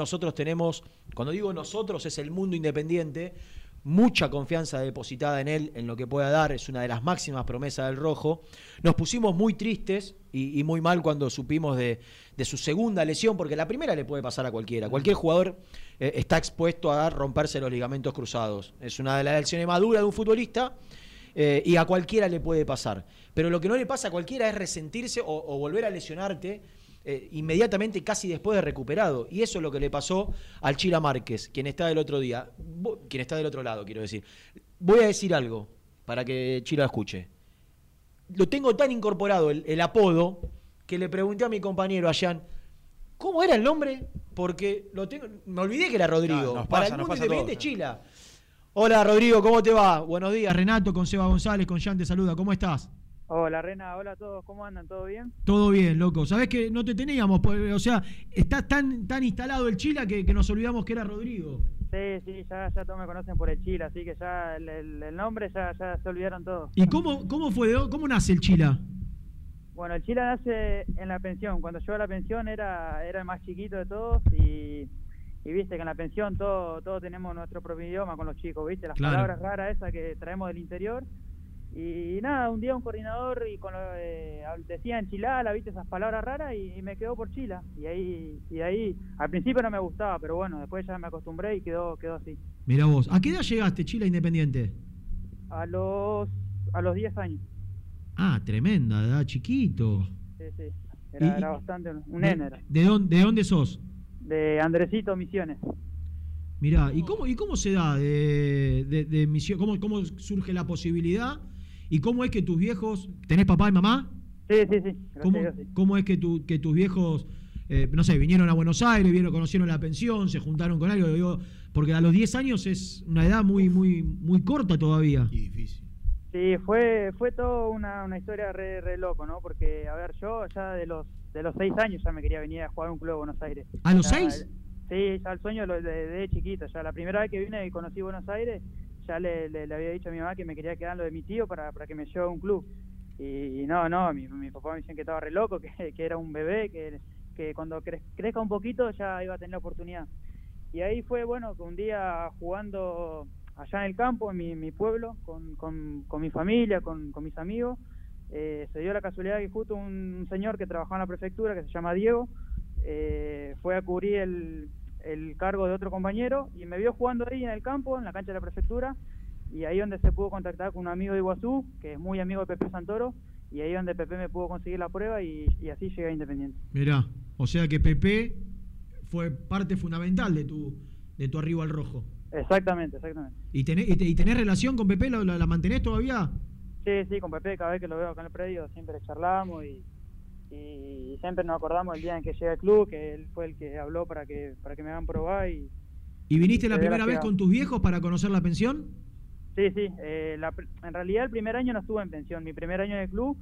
Nosotros tenemos, cuando digo nosotros, es el mundo independiente, mucha confianza depositada en él, en lo que pueda dar, es una de las máximas promesas del Rojo. Nos pusimos muy tristes y, muy mal cuando supimos de, su segunda lesión, porque la primera le puede pasar a cualquiera. Cualquier jugador eh, está expuesto a romperse los ligamentos cruzados. Es una de las lesiones más duras de un futbolista. Eh, y a cualquiera le puede pasar. Pero lo que no le pasa a cualquiera es resentirse o volver a lesionarte eh, inmediatamente casi después de recuperado. Y eso es lo que le pasó al Chila Márquez, quien está del otro día, quien está del otro lado, quiero decir. Voy a decir algo para que Chila escuche. Lo tengo tan incorporado el, apodo que le pregunté a mi compañero Ayan, ¿cómo era el nombre? Porque lo tengo, me olvidé que era Rodrigo. para el mundo independiente Chila. Hola Rodrigo, ¿cómo te va? Buenos días, Renato, con Seba González, con Jan te saluda, ¿cómo estás? Hola Rena, hola a todos, ¿cómo andan? ¿Todo bien? Todo bien, loco. Sabés que no te teníamos, pues, o sea, está tan, tan instalado el Chila que, nos olvidamos que era Rodrigo. Sí, sí, ya, ya todos me conocen por el Chila, así que ya el, nombre ya, ya, se olvidaron todos. ¿Y cómo, cómo fue, cómo nace el Chila? Bueno, el Chila nace en la pensión. Cuando yo a la pensión era, era el más chiquito de todos y, viste que en la pensión todos todo tenemos nuestro propio idioma con los chicos, viste, las palabras raras esas que traemos del interior y nada, un día un coordinador y con eh, decía en Chilala, viste esas palabras raras y, me quedó por Chila. Y ahí, y ahí, al principio no me gustaba, pero bueno, después ya me acostumbré y quedó, quedó así. Mira vos, ¿a qué edad llegaste Chila Independiente? A los, a los 10 años. Ah, tremenda, edad chiquito. Sí, sí, era, bastante, un nene ¿De dónde, ¿De dónde sos? De Andresito Misiones. Mirá, ¿y cómo, y cómo se da de, de, misión? ¿Cómo, ¿Cómo surge la posibilidad ¿Y cómo es que tus viejos, tenés papá y mamá? Sí, sí, sí. ¿Cómo, ¿Cómo, es que, tu, que tus viejos, eh, no sé, vinieron a Buenos Aires, vieron, conocieron la pensión, se juntaron con algo? Digo, porque a los 10 años es una edad muy, muy, muy corta todavía. Y difícil. Sí, fue, fue todo una, una historia re, re loco, ¿no? Porque, a ver, yo ya de los de los 6 años ya me quería venir a jugar a un club de Buenos Aires. ¿A los 6? Sí, ya el sueño de, de, de, chiquito. Ya la primera vez que vine y conocí Buenos Aires, ya le, había dicho a mi mamá que me quería quedar lo de mi tío para, para que me lleve a un club. Y, no, no, mi, mi, papá me decía que estaba re loco, que, que era un bebé, que, que cuando crezca un poquito ya iba a tener la oportunidad. Y ahí fue, bueno, que un día jugando allá en el campo, en mi, mi pueblo, con, con, con, mi familia, con, con mis amigos, eh, se dio la casualidad que justo un, señor que trabajaba en la prefectura, que se llama Diego, eh, fue a cubrir el, el cargo de otro compañero y me vio jugando ahí en el campo, en la cancha de la prefectura, y ahí donde se pudo contactar con un amigo de Iguazú, que es muy amigo de Pepe Santoro, y ahí donde Pepe me pudo conseguir la prueba y, así llegué a Independiente. Mirá, o sea que Pepe fue parte fundamental de tu, de tu arribo al rojo. Exactamente, exactamente. ¿Y tenés, y tenés relación con Pepe? ¿La, la, mantenés todavía? Sí, sí, con Pepe cada vez que lo veo acá en el predio siempre charlamos y y siempre nos acordamos el día en que llega el club, que él fue el que habló para que, para que me hagan probar. ¿Y, ¿Y viniste la primera vez con tus viejos para conocer la pensión? Sí, sí. Eh, en realidad el primer año no estuve en pensión. Mi primer año en el club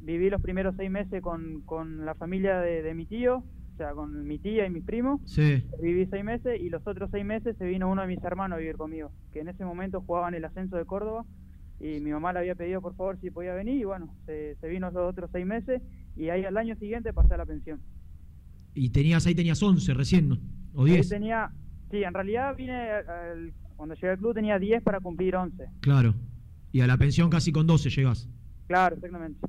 viví los primeros seis meses con, con la familia de, mi tío, o sea, con mi tía y mis primos. Sí. Viví seis meses y los otros seis meses se vino uno de mis hermanos a vivir conmigo, que en ese momento jugaban el ascenso de Córdoba y mi mamá le había pedido por favor si podía venir y bueno, se, se vino los otros seis meses y ahí al año siguiente pasé a la pensión. Y tenías ahí tenías 11 recién, ¿O 10? tenía, sí, en realidad vine, cuando llegué al club tenía 10 para cumplir 11. Claro. Y a la pensión casi con 12 llegas. Claro, exactamente.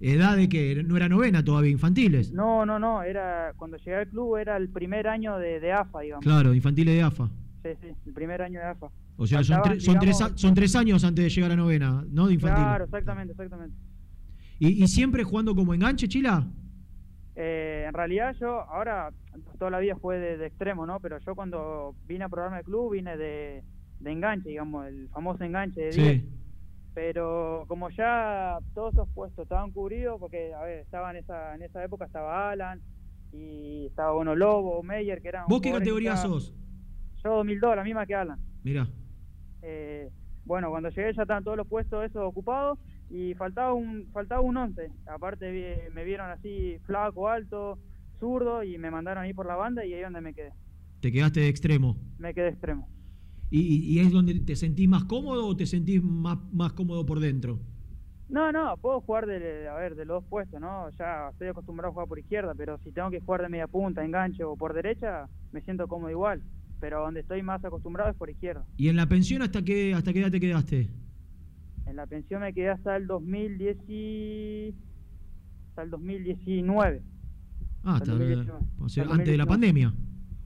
¿Edad de que ¿No era novena todavía, infantiles? No, no, no. era Cuando llegué al club era el primer año de, AFA, digamos. Claro, infantiles de AFA. Sí, sí, el primer año de AFA. O sea, son, son, tres, son tres años antes de llegar a novena, ¿no? De infantil. Claro, exactamente, exactamente. ¿Y, siempre jugando como enganche, Chila? Eh, en realidad yo, ahora, toda la vida fue de, extremo, ¿no? Pero yo cuando vine a probarme el club vine de, enganche, digamos, el famoso enganche de 10. Pero como ya todos esos puestos estaban cubridos, porque, a ver, estaba en esa, en esa época, estaba Alan, y estaba Bono Lobo, Meyer, que eran... ¿Vos qué categoría sos? Yo 2002, la misma que Alan. Mira. Eh, bueno, cuando llegué ya estaban todos los puestos esos ocupados y faltaba un faltaba un 11. Aparte me vieron así flaco, alto, zurdo y me mandaron ahí por la banda y ahí es donde me quedé. ¿Te quedaste de extremo? Me quedé extremo. ¿Y, y es donde te sentís más cómodo o te sentís más, más cómodo por dentro? No, no, puedo jugar de, a ver, de los dos puestos, ¿no? Ya estoy acostumbrado a jugar por izquierda, pero si tengo que jugar de media punta, enganche o por derecha, me siento cómodo igual. Pero donde estoy más acostumbrado es por izquierda. ¿Y en la pensión hasta qué, hasta qué edad te quedaste? En la pensión me quedé hasta el 2010 hasta el 2019. Ah, hasta, antes de la pandemia.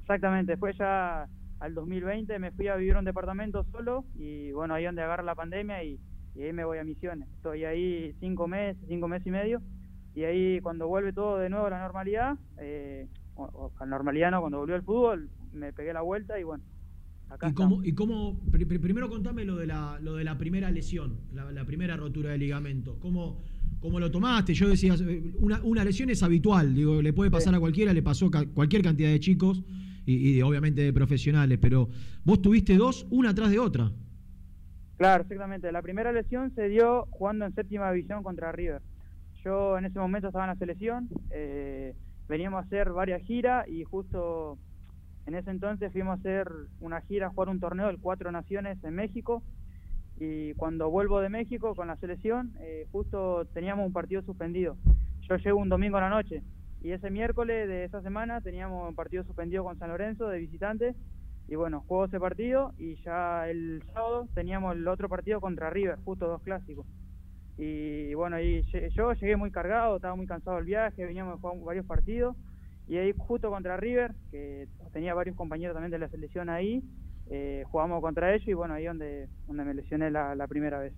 Exactamente, después ya al 2020 me fui a vivir un departamento solo y bueno, ahí donde agarra la pandemia y, ahí me voy a misiones. Estoy ahí cinco meses, cinco meses y medio y ahí cuando vuelve todo de nuevo a la normalidad, eh, o, a la normalidad no, cuando volvió el fútbol, me pegué la vuelta y bueno. Acá ¿Y, cómo, ¿Y cómo, primero contame lo de la, lo de la primera lesión, la, la primera rotura de ligamento? ¿Cómo, ¿Cómo lo tomaste? Yo decía, una, una lesión es habitual, digo, le puede pasar a cualquiera, le pasó a cualquier cantidad de chicos y, obviamente de profesionales, pero vos tuviste dos, una atrás de otra. Claro, exactamente. La primera lesión se dio jugando en séptima división contra River. Yo en ese momento estaba en la selección, eh, veníamos a hacer varias giras y justo en ese entonces fuimos a hacer una gira, jugar un torneo de Cuatro Naciones en México y cuando vuelvo de México con la selección, eh, justo teníamos un partido suspendido. Yo llego un domingo a la noche y ese miércoles de esa semana teníamos un partido suspendido con San Lorenzo de visitante y bueno, juego ese partido y ya el sábado teníamos el otro partido contra River, justo dos clásicos. Y bueno, y yo llegué muy cargado, estaba muy cansado del viaje, veníamos a jugar varios partidos y ahí justo contra River, que tenía varios compañeros también de la selección ahí, eh, jugamos contra ellos y bueno, ahí donde, donde me lesioné la, primera vez.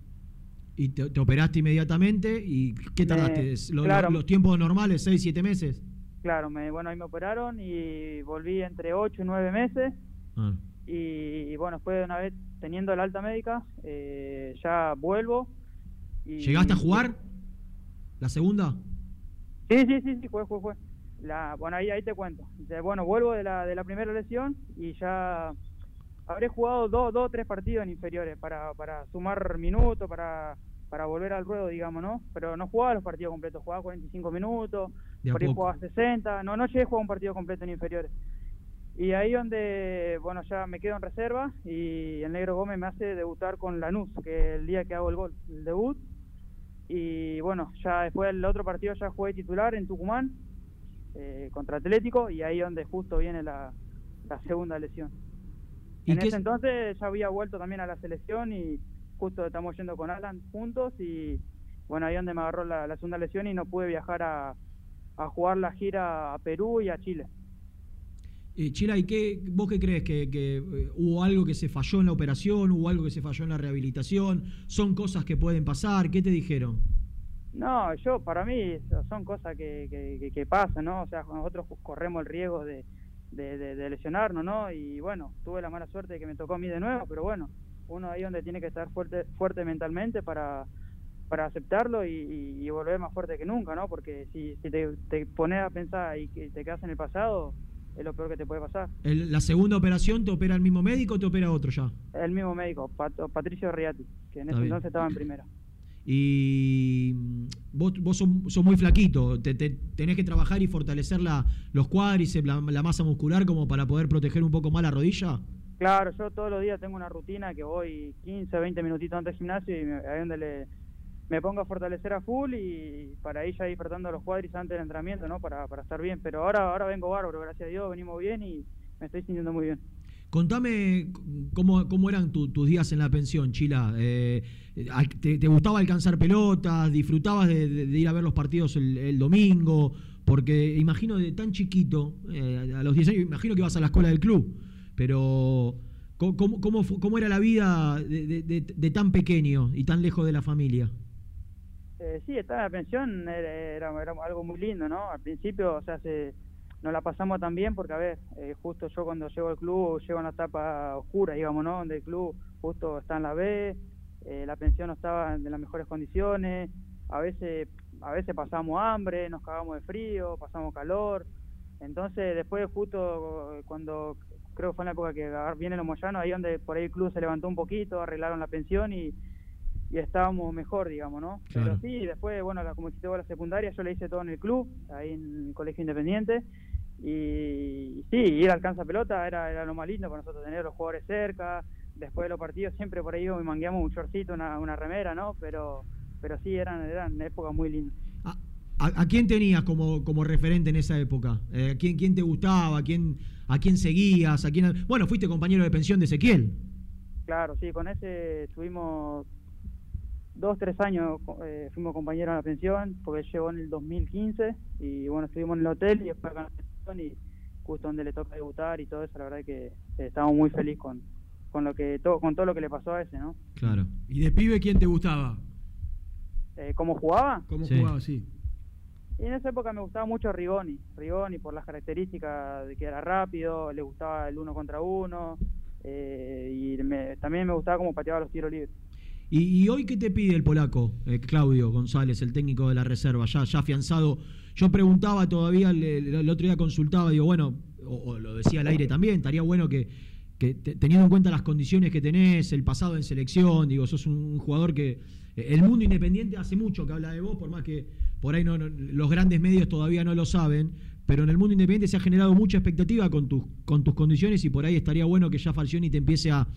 ¿Y te, operaste inmediatamente? ¿Y qué tardaste? ¿Los, tiempos normales, 6, 7 meses? Claro, me, bueno, ahí me operaron y volví entre 8 y 9 meses. Ah. Y, bueno, después de una vez teniendo la alta médica, eh, ya vuelvo. Y, ¿Llegaste a jugar la segunda? Sí, sí, sí, sí, fue, fue, fue. La, bueno, ahí, ahí te cuento. bueno, vuelvo de la, de la primera lesión y ya habré jugado dos o tres partidos en inferiores para, para sumar minutos, para, para volver al ruedo, digamos, ¿no? Pero no jugaba los partidos completos, jugaba 45 minutos, por ahí jugaba 60, no, no llegué a jugar un partido completo en inferiores. Y ahí donde, bueno, ya me quedo en reserva y el Negro Gómez me hace debutar con Lanús, que es el día que hago el gol, el debut. Y bueno, ya después del otro partido ya jugué titular en Tucumán eh, contra Atlético y ahí donde justo viene la segunda lesión en ese entonces ya había vuelto también a la selección y justo estamos yendo con Alan juntos y bueno, ahí donde me agarró la, segunda lesión y no pude viajar a, jugar la gira a Perú y a Chile. Eh, Chila, ¿y qué, vos qué crees? ¿Que, eh, hubo algo que se falló en la operación? ¿Hubo algo que se falló en la rehabilitación? ¿Son cosas que pueden pasar? ¿Qué te dijeron? No, yo, para mí, son cosas que, que, que pasan, ¿no? O sea, nosotros corremos el riesgo de, de, lesionarnos, ¿no? Y bueno, tuve la mala suerte de que me tocó a mí de nuevo, pero bueno, uno ahí donde tiene que estar fuerte, fuerte mentalmente para, para aceptarlo y, volver más fuerte que nunca, ¿no? Porque si, te, te, pones a pensar y te quedas en el pasado, es lo peor que te puede pasar. ¿La segunda operación te opera el mismo médico o te opera otro ya? El mismo médico, Patricio Riati, que en ese entonces estaba en primera. Y mm, vos, vos sos, muy flaquito, te, tenés que trabajar y fortalecer la, los cuádriceps, la, masa muscular como para poder proteger un poco más la rodilla. Claro, yo todos los días tengo una rutina que voy 15, 20 minutitos antes del gimnasio y ahí donde le, me pongo a fortalecer a full y para ir ya disfrutando los cuádriceps antes del entrenamiento, ¿no? Para, para estar bien. Pero ahora, ahora vengo bárbaro, gracias a Dios, venimos bien y me estoy sintiendo muy bien. Contame cómo, cómo eran tus días en la pensión, Chila. Eh, te, gustaba alcanzar pelotas? ¿Disfrutabas de, ir a ver los partidos el, domingo? Porque imagino de tan chiquito, eh, a los 10 años, imagino que vas a la escuela del club, pero ¿cómo, cómo, era la vida de, tan pequeño y tan lejos de la familia? Eh, sí, estar en la pensión era, algo muy lindo, ¿no? Al principio, o sea, se nos la pasamos también porque, a ver, eh, justo yo cuando llego al club, llego en la etapa oscura, digamos, ¿no? Donde el club justo está en la B, eh, la pensión no estaba en las mejores condiciones, a veces, a veces pasamos hambre, nos cagamos de frío, pasamos calor, entonces después justo cuando creo que fue en la época que viene los Moyanos, ahí donde por ahí el club se levantó un poquito, arreglaron la pensión y, y estábamos mejor, digamos, ¿no? Pero sí, después, bueno, la, como hiciste la secundaria, yo le hice todo en el club, ahí en el colegio independiente, y, sí, ir al alcanza pelota era, era lo más lindo para nosotros, tener los jugadores cerca, después de los partidos siempre por ahí me mangueamos un shortcito, una, una remera, ¿no? Pero pero sí, eran, eran épocas muy lindas. ¿A, quién tenías como, como referente en esa época? Eh, ¿quién, ¿Quién te gustaba? ¿A quién, ¿A quién seguías? ¿A quién... Bueno, fuiste compañero de pensión de Ezequiel. Claro, sí, con ese estuvimos dos, tres años, eh, fuimos compañeros en la pensión, porque llegó en el 2015 y bueno, estuvimos en el hotel y después y justo donde le toca debutar y todo eso, la verdad que eh, estábamos muy felices con, con lo que todo, con todo lo que le pasó a ese, ¿no? Claro. ¿Y de pibe quién te gustaba? Eh, ¿Cómo jugaba? ¿Cómo jugaba, sí? Y en esa época me gustaba mucho Rigoni, Rigoni por las características de que era rápido, le gustaba el uno contra uno eh, y también me gustaba cómo pateaba los tiros libres. ¿Y, hoy qué te pide el polaco, eh, Claudio González, el técnico de la reserva, ya, ya afianzado? Yo preguntaba todavía, el, otro día consultaba, digo, bueno, o, lo decía al aire también, estaría bueno que, teniendo en cuenta las condiciones que tenés, el pasado en selección, digo, sos un jugador que eh, el mundo independiente hace mucho que habla de vos, por más que por ahí no, los grandes medios todavía no lo saben, pero en el mundo independiente se ha generado mucha expectativa con tus, con tus condiciones y por ahí estaría bueno que ya Falcioni te empiece a,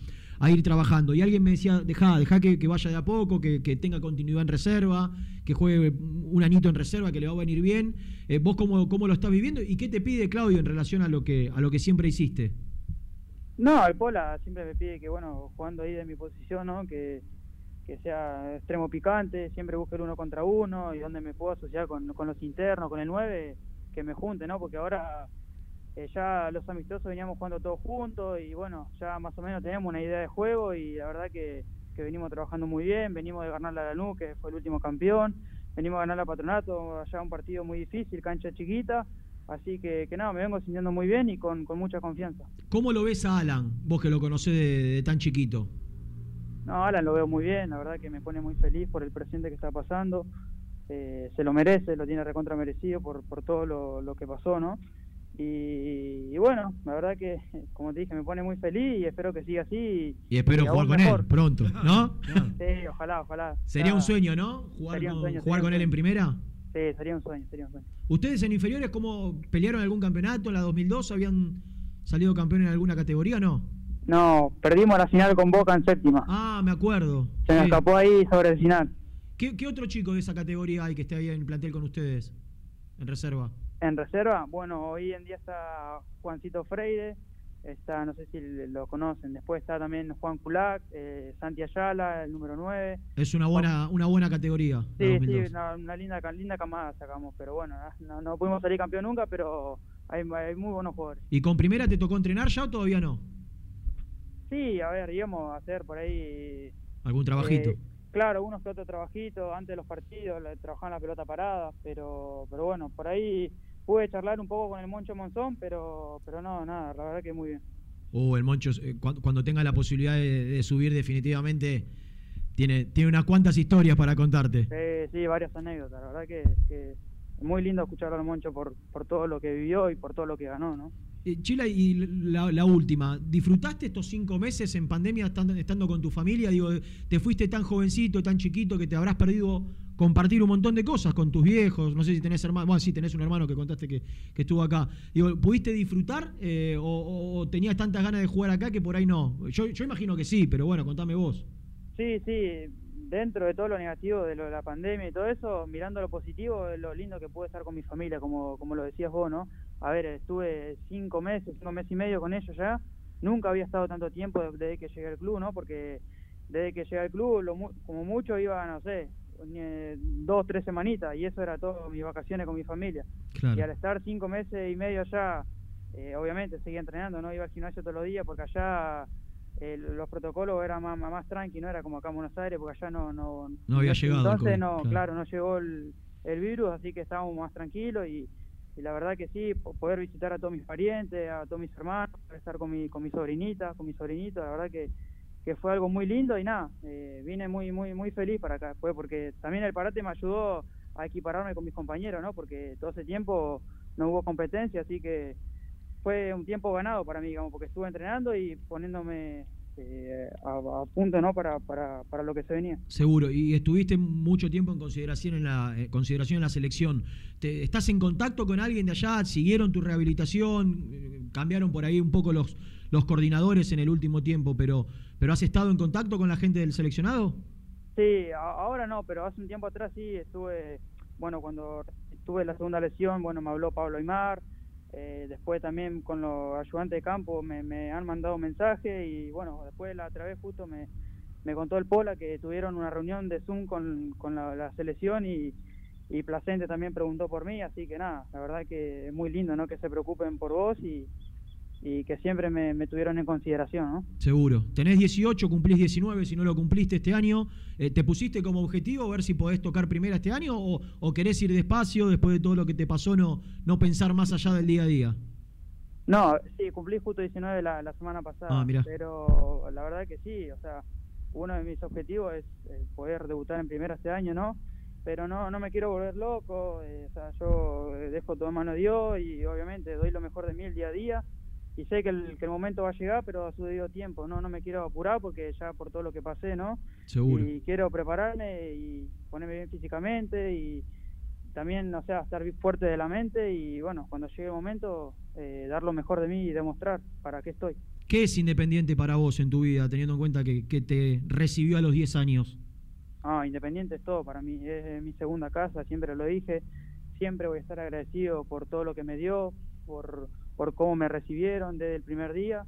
ir trabajando. Y alguien me decía, deja, deja que, vaya de a poco, que, tenga continuidad en reserva, que juegue un anito en reserva, que le va a venir bien. Eh, ¿Vos cómo, cómo lo estás viviendo y qué te pide Claudio en relación a lo que, a lo que siempre hiciste? No, el Pola siempre me pide que, bueno, jugando ahí de mi posición, ¿no? Que, que sea extremo picante, siempre busque el uno contra uno y donde me puedo asociar con, los internos, con el 9, que me junte, ¿no? Porque ahora eh, ya los amistosos veníamos jugando todos juntos y bueno, ya más o menos tenemos una idea de juego y la verdad que, venimos trabajando muy bien, venimos de ganar la Lanús, que fue el último campeón, venimos a ganar la Patronato, allá un partido muy difícil, cancha chiquita, así que, que nada, me vengo sintiendo muy bien y con, mucha confianza. ¿Cómo lo ves a Alan, vos que lo conocés de tan chiquito? No, Alan lo veo muy bien, la verdad que me pone muy feliz por el presente que está pasando. Eh, se lo merece, lo tiene recontra merecido por, por todo lo, que pasó, ¿no? Y, bueno, la verdad que, como te dije, me pone muy feliz y espero que siga así. Y, espero jugar con él pronto, ¿no? sí, ojalá, ojalá. Sería un sueño, ¿no? Jugar con, jugar con él en primera. Sí, sería un sueño, sería un sueño. ¿Ustedes en inferiores cómo pelearon algún campeonato en la 2002? ¿Habían salido campeón en alguna categoría o no? No, perdimos la final con Boca en séptima. Ah, me acuerdo. Se me escapó ahí sobre el final. ¿Qué, otro chico de esa categoría hay que esté ahí en plantel con ustedes? En reserva. En reserva, bueno, hoy en día está Juancito Freire, está, no sé si lo conocen, después está también Juan Culac, eh, Santi Ayala, el número 9. Es una buena, una buena categoría. Sí, sí, una, linda, linda camada sacamos, pero bueno, no, no pudimos salir campeón nunca, pero hay, hay muy buenos jugadores. ¿Y con primera te tocó entrenar ya o todavía no? Sí, a ver, íbamos a hacer por ahí... ¿Algún trabajito? Eh, claro, unos que otros trabajitos antes de los partidos, trabajaban la pelota parada, pero, pero bueno, por ahí pude charlar un poco con el Moncho Monzón, pero, pero no, nada, la verdad que muy bien. Uh, el Moncho, eh, cuando, tenga la posibilidad de, subir definitivamente, tiene, tiene unas cuantas historias para contarte. Sí, sí, varias anécdotas, la verdad que, que es muy lindo escuchar al Moncho por, por todo lo que vivió y por todo lo que ganó, ¿no? Eh, Chila, y la, última, ¿disfrutaste estos cinco meses en pandemia estando, con tu familia? Digo, te fuiste tan jovencito, tan chiquito, que te habrás perdido compartir un montón de cosas con tus viejos. No sé si tenés hermano, bueno, sí, tenés un hermano que contaste que, estuvo acá. Digo, ¿pudiste disfrutar eh, o, tenías tantas ganas de jugar acá que por ahí no? Yo, yo imagino que sí, pero bueno, contame vos. Sí, sí, dentro de todo lo negativo de, lo de la pandemia y todo eso, mirando lo positivo, lo lindo que puede estar con mi familia, como, como lo decías vos, ¿no? A ver, estuve cinco meses, cinco meses y medio con ellos ya, nunca había estado tanto tiempo desde que llegué al club, ¿no? Porque desde que llegué al club, lo, como mucho iba, no sé, dos, tres semanitas, y eso era todo mis vacaciones con mi familia. Y al estar cinco meses y medio allá, eh, obviamente seguía entrenando, no iba al gimnasio todos los días, porque allá los protocolos eran más, más tranqui, no era como acá en Buenos Aires, porque allá no... No, no había llegado. Entonces, no, claro. no llegó el, virus, así que estábamos más tranquilos y, la verdad que sí, poder visitar a todos mis parientes, a todos mis hermanos, estar con mi, con mi sobrinita, con mi sobrinito, la verdad que, que fue algo muy lindo y nada, eh, vine muy, muy, muy feliz para acá después, porque también el parate me ayudó a equipararme con mis compañeros, ¿no? Porque todo ese tiempo no hubo competencia, así que fue un tiempo ganado para mí, digamos, porque estuve entrenando y poniéndome eh, a, punto ¿no? Para, para, para, lo que se venía. Seguro, y estuviste mucho tiempo en consideración en la, eh, consideración en la selección. ¿Te, ¿Estás en contacto con alguien de allá? ¿Siguieron tu rehabilitación? Eh, ¿Cambiaron por ahí un poco los, los coordinadores en el último tiempo? Pero, ¿Pero has estado en contacto con la gente del seleccionado? Sí, ahora no, pero hace un tiempo atrás sí estuve, bueno, cuando tuve la segunda lesión, bueno, me habló Pablo Aymar, eh, después también con los ayudantes de campo me, han mandado mensajes y bueno, después la otra vez justo me, contó el Pola que tuvieron una reunión de Zoom con, con la, selección y, y Placente también preguntó por mí, así que nada, la verdad que es muy lindo ¿no? que se preocupen por vos y, y que siempre me, tuvieron en consideración. ¿no? Seguro. Tenés 18, cumplís 19, si no lo cumpliste este año. Eh, ¿Te pusiste como objetivo ver si podés tocar primera este año o, querés ir despacio después de todo lo que te pasó, no, no pensar más allá del día a día? No, sí, cumplí justo 19 la, la semana pasada, ah, pero la verdad que sí, o sea, uno de mis objetivos es poder debutar en primera este año, ¿no? Pero no, no me quiero volver loco, eh, o sea, yo dejo todo mano de Dios y obviamente doy lo mejor de mí el día a día y sé que el, que el momento va a llegar, pero a su debido tiempo, ¿no? No me quiero apurar porque ya por todo lo que pasé, ¿no? Seguro. Y quiero prepararme y ponerme bien físicamente y también, o sea, estar fuerte de la mente y, bueno, cuando llegue el momento, eh, dar lo mejor de mí y demostrar para qué estoy. ¿Qué es Independiente para vos en tu vida, teniendo en cuenta que, que te recibió a los 10 años? Ah, Independiente es todo para mí, es mi segunda casa, siempre lo dije, siempre voy a estar agradecido por todo lo que me dio, por por cómo me recibieron desde el primer día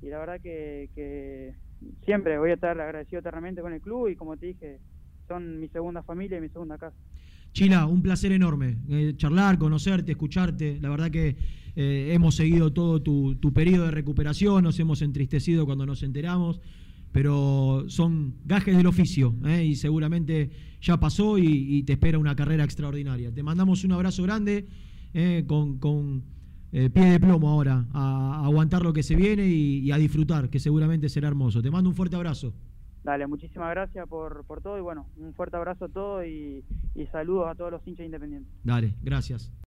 y la verdad que, siempre voy a estar agradecido eternamente con el club y como te dije, son mi segunda familia y mi segunda casa. Chila, un placer enorme eh, charlar, conocerte, escucharte. La verdad que eh, hemos seguido todo tu, tu periodo de recuperación, nos hemos entristecido cuando nos enteramos, pero son gajes del oficio eh, y seguramente ya pasó y, te espera una carrera extraordinaria. Te mandamos un abrazo grande con, eh, pie de plomo ahora, a, aguantar lo que se viene y, a disfrutar, que seguramente será hermoso. Te mando un fuerte abrazo. Dale, muchísimas gracias por, por todo y bueno, un fuerte abrazo a todos y, y saludos a todos los hinchas independientes. Dale, gracias.